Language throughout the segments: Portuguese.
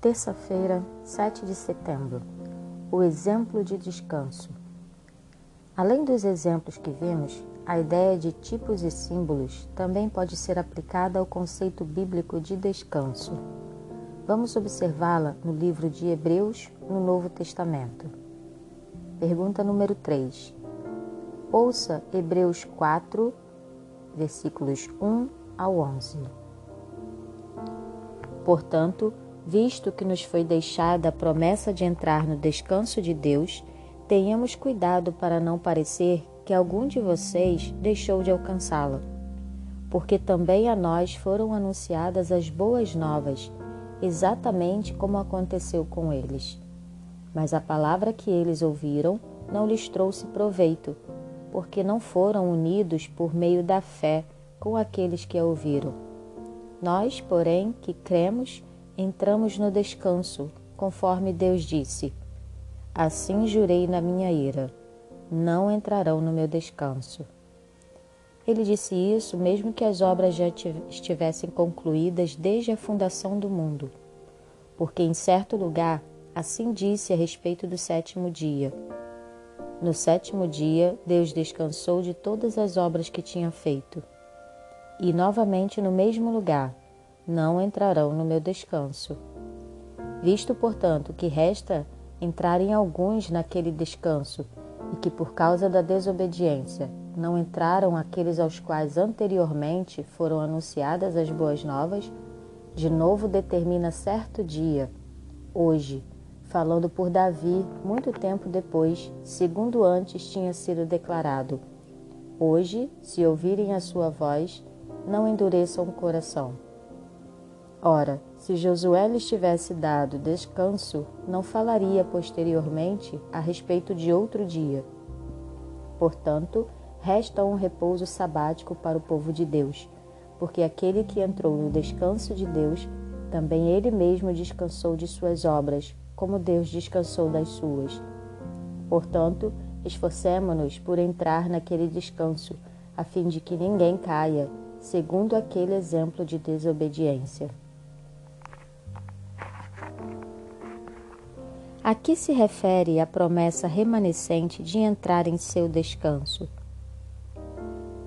Terça-feira, 7 de setembro. O exemplo de descanso. Além dos exemplos que vimos, a ideia de tipos e símbolos também pode ser aplicada ao conceito bíblico de descanso. Vamos observá-la no livro de Hebreus, no Novo Testamento. Pergunta número 3. Ouça Hebreus 4, versículos 1 ao 11. Portanto, visto que nos foi deixada a promessa de entrar no descanso de Deus, tenhamos cuidado para não parecer que algum de vocês deixou de alcançá-la. Porque também a nós foram anunciadas as boas novas, exatamente como aconteceu com eles. Mas a palavra que eles ouviram não lhes trouxe proveito, porque não foram unidos por meio da fé com aqueles que a ouviram. Nós, porém, que cremos, entramos no descanso, conforme Deus disse: Assim jurei na minha ira: não entrarão no meu descanso. Ele disse isso mesmo que as obras já estivessem concluídas desde a fundação do mundo, porque em certo lugar assim disse a respeito do sétimo dia. No sétimo dia, Deus descansou de todas as obras que tinha feito. E novamente no mesmo lugar, não entrarão no meu descanso. Visto, portanto, que resta entrarem alguns naquele descanso, e que por causa da desobediência não entraram aqueles aos quais anteriormente foram anunciadas as boas novas, de novo determina certo dia, hoje, falando por Davi muito tempo depois, segundo antes tinha sido declarado: Hoje, se ouvirem a sua voz, não endureçam o coração. Ora, se Josué lhes tivesse dado descanso, não falaria posteriormente a respeito de outro dia. Portanto, resta um repouso sabático para o povo de Deus, porque aquele que entrou no descanso de Deus, também ele mesmo descansou de suas obras, como Deus descansou das suas. Portanto, esforcemo-nos por entrar naquele descanso, a fim de que ninguém caia, segundo aquele exemplo de desobediência. A que se refere a promessa remanescente de entrar em seu descanso?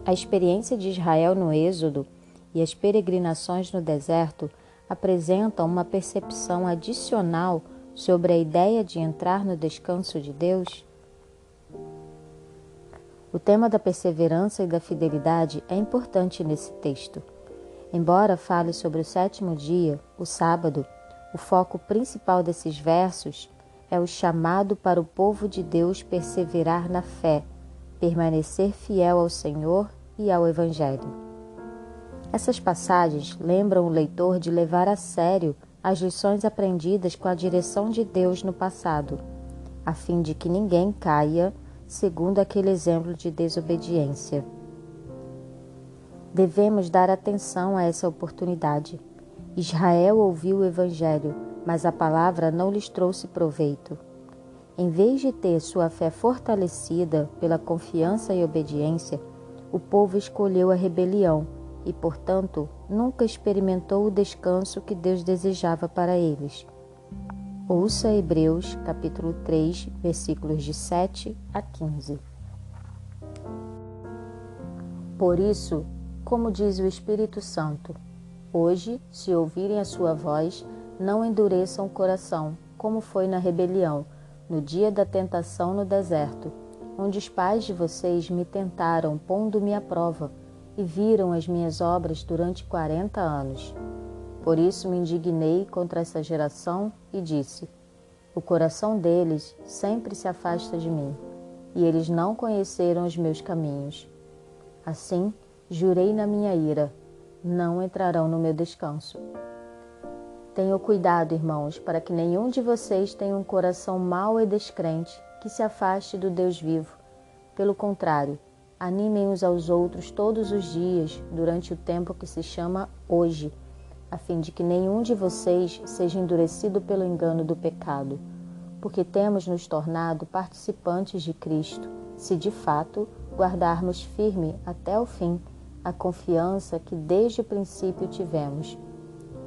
A experiência de Israel no Êxodo e as peregrinações no deserto apresentam uma percepção adicional sobre a ideia de entrar no descanso de Deus? O tema da perseverança e da fidelidade é importante nesse texto. Embora fale sobre o sétimo dia, o sábado, o foco principal desses versos é o chamado para o povo de Deus perseverar na fé, permanecer fiel ao Senhor e ao Evangelho. Essas passagens lembram o leitor de levar a sério as lições aprendidas com a direção de Deus no passado, a fim de que ninguém caia segundo aquele exemplo de desobediência. Devemos dar atenção a essa oportunidade. Israel ouviu o Evangelho mas a palavra não lhes trouxe proveito. Em vez de ter sua fé fortalecida pela confiança e obediência, o povo escolheu a rebelião e, portanto, nunca experimentou o descanso que Deus desejava para eles. Ouça Hebreus, capítulo 3, versículos de 7 a 15. Por isso, como diz o Espírito Santo, hoje, se ouvirem a sua voz, não endureçam o coração, como foi na rebelião, no dia da tentação no deserto, onde os pais de vocês me tentaram, pondo-me à prova, e viram as minhas obras durante quarenta anos. Por isso me indignei contra essa geração e disse: O coração deles sempre se afasta de mim, e eles não conheceram os meus caminhos. Assim, jurei na minha ira: não entrarão no meu descanso. Tenham cuidado, irmãos, para que nenhum de vocês tenha um coração mau e descrente que se afaste do Deus vivo. Pelo contrário, animem uns aos outros todos os dias durante o tempo que se chama hoje, a fim de que nenhum de vocês seja endurecido pelo engano do pecado, porque temos nos tornado participantes de Cristo, se de fato guardarmos firme até o fim a confiança que desde o princípio tivemos.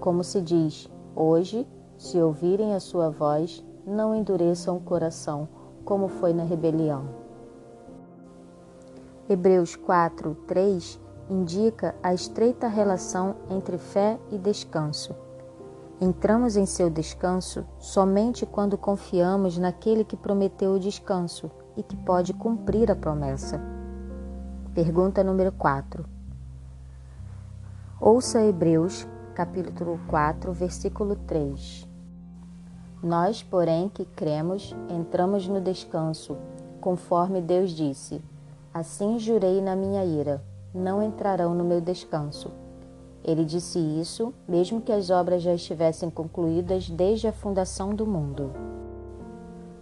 Como se diz, Hoje Se ouvirem a sua voz, não endureçam o coração, como foi na rebelião. Hebreus 4, 3 indica a estreita relação entre fé e descanso. Entramos em seu descanso somente quando confiamos naquele que prometeu o descanso e que pode cumprir a promessa. Pergunta número 4. Ouça Hebreus, capítulo 4, versículo 3. Nós, porém, que cremos, entramos no descanso, conforme Deus disse: Assim jurei na minha ira: não entrarão no meu descanso. Ele disse isso, mesmo que as obras já estivessem concluídas desde a fundação do mundo.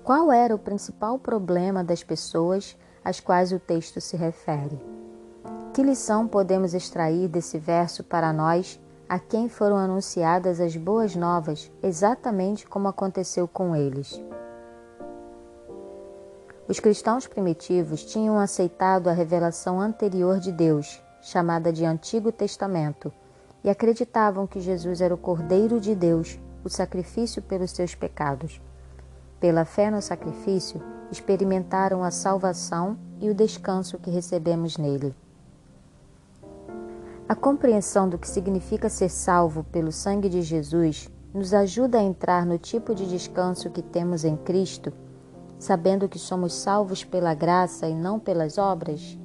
Qual era o principal problema das pessoas às quais o texto se refere? Que lição podemos extrair desse verso para nós, a quem foram anunciadas as boas novas, exatamente como aconteceu com eles? Os cristãos primitivos tinham aceitado a revelação anterior de Deus, chamada de Antigo Testamento, e acreditavam que Jesus era o Cordeiro de Deus, o sacrifício pelos seus pecados. Pela fé no sacrifício, experimentaram a salvação e o descanso que recebemos nele. A compreensão do que significa ser salvo pelo sangue de Jesus nos ajuda a entrar no tipo de descanso que temos em Cristo, sabendo que somos salvos pela graça e não pelas obras?